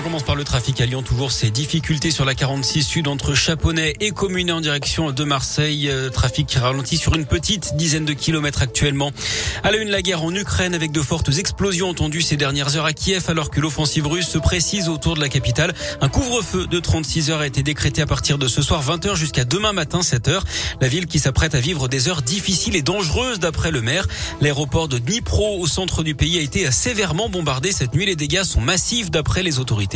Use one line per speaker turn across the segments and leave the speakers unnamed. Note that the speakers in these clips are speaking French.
On commence par le trafic à Lyon. Toujours ces difficultés sur la 46 sud entre Chaponnet et Communet en direction de Marseille. Euh, trafic qui ralentit sur une petite dizaine de kilomètres actuellement. À la une, la guerre en Ukraine avec de fortes explosions entendues ces dernières heures à Kiev alors que l'offensive russe se précise autour de la capitale. Un couvre-feu de 36 heures a été décrété à partir de ce soir 20h jusqu'à demain matin 7h. La ville qui s'apprête à vivre des heures difficiles et dangereuses d'après le maire. L'aéroport de Dnipro au centre du pays a été sévèrement bombardé cette nuit. Les dégâts sont massifs d'après les autorités.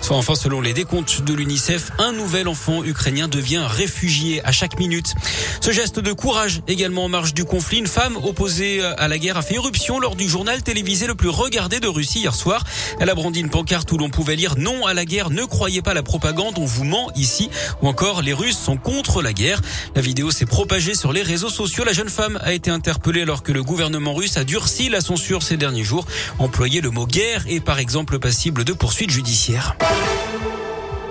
Soit enfin, selon les décomptes de l'UNICEF, un nouvel enfant ukrainien devient réfugié à chaque minute. Ce geste de courage également en marge du conflit, une femme opposée à la guerre a fait éruption lors du journal télévisé le plus regardé de Russie hier soir. Elle a brandi une pancarte où l'on pouvait lire non à la guerre, ne croyez pas la propagande, on vous ment ici, ou encore les Russes sont contre la guerre. La vidéo s'est propagée sur les réseaux sociaux. La jeune femme a été interpellée alors que le gouvernement russe a durci la censure ces derniers jours. Employer le mot guerre est par exemple passible de poursuites judiciaires judiciaire.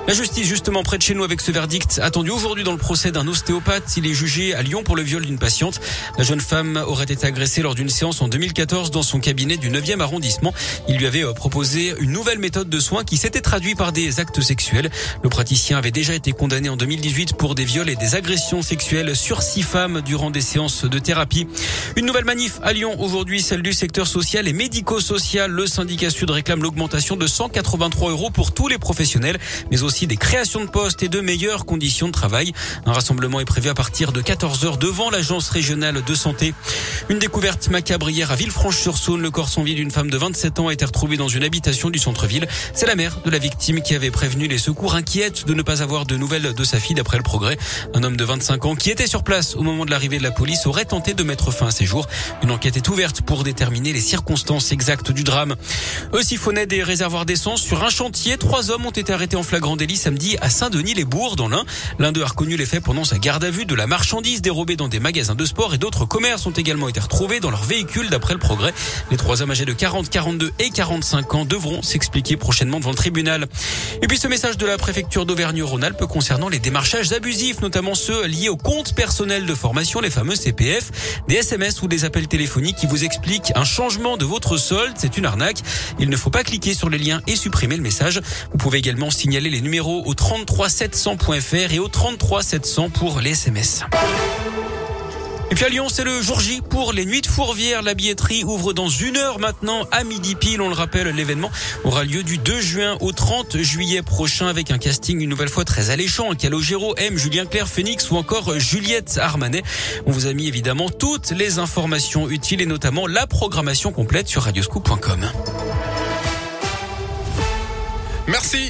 La justice, justement, près de chez nous avec ce verdict attendu aujourd'hui dans le procès d'un ostéopathe. Il est jugé à Lyon pour le viol d'une patiente. La jeune femme aurait été agressée lors d'une séance en 2014 dans son cabinet du 9e arrondissement. Il lui avait euh, proposé une nouvelle méthode de soins qui s'était traduite par des actes sexuels. Le praticien avait déjà été condamné en 2018 pour des viols et des agressions sexuelles sur six femmes durant des séances de thérapie. Une nouvelle manif à Lyon aujourd'hui, celle du secteur social et médico-social. Le syndicat Sud réclame l'augmentation de 183 euros pour tous les professionnels, mais aussi des créations de postes et de meilleures conditions de travail. Un rassemblement est prévu à partir de 14h devant l'agence régionale de santé. Une découverte macabre hier à Villefranche-sur-Saône. Le corps sans vie d'une femme de 27 ans a été retrouvé dans une habitation du centre-ville. C'est la mère de la victime qui avait prévenu les secours inquiète de ne pas avoir de nouvelles de sa fille d'après le progrès. Un homme de 25 ans qui était sur place au moment de l'arrivée de la police aurait tenté de mettre fin à ses jours. Une enquête est ouverte pour déterminer les circonstances exactes du drame. Eux siphonnaient des réservoirs d'essence sur un chantier. Trois hommes ont été arrêtés en flagrant délit samedi à Saint-Denis-les-Bourgs dans l'Ain. L'un d'eux a reconnu les faits pendant sa garde à vue de la marchandise dérobée dans des magasins de sport et d'autres commerces ont également été retrouvés dans leur véhicule d'après le progrès. Les trois hommes âgés de 40, 42 et 45 ans devront s'expliquer prochainement devant le tribunal. Et puis ce message de la préfecture d'Auvergne-Rhône-Alpes concernant les démarchages abusifs, notamment ceux liés au compte personnel de formation, les fameux CPF, des SMS ou des appels téléphoniques qui vous expliquent un changement de votre solde. C'est une arnaque. Il ne faut pas cliquer sur les liens et supprimer le message. Vous pouvez également signaler les au 33700.fr et au 33700 pour les SMS. Et puis à Lyon, c'est le jour J pour les nuits de Fourvière. La billetterie ouvre dans une heure maintenant à midi pile. On le rappelle, l'événement aura lieu du 2 juin au 30 juillet prochain avec un casting une nouvelle fois très alléchant. Calogero, M, Julien Clerc, Phoenix ou encore Juliette Armanet. On vous a mis évidemment toutes les informations utiles et notamment la programmation complète sur radioscoop.com.
Merci.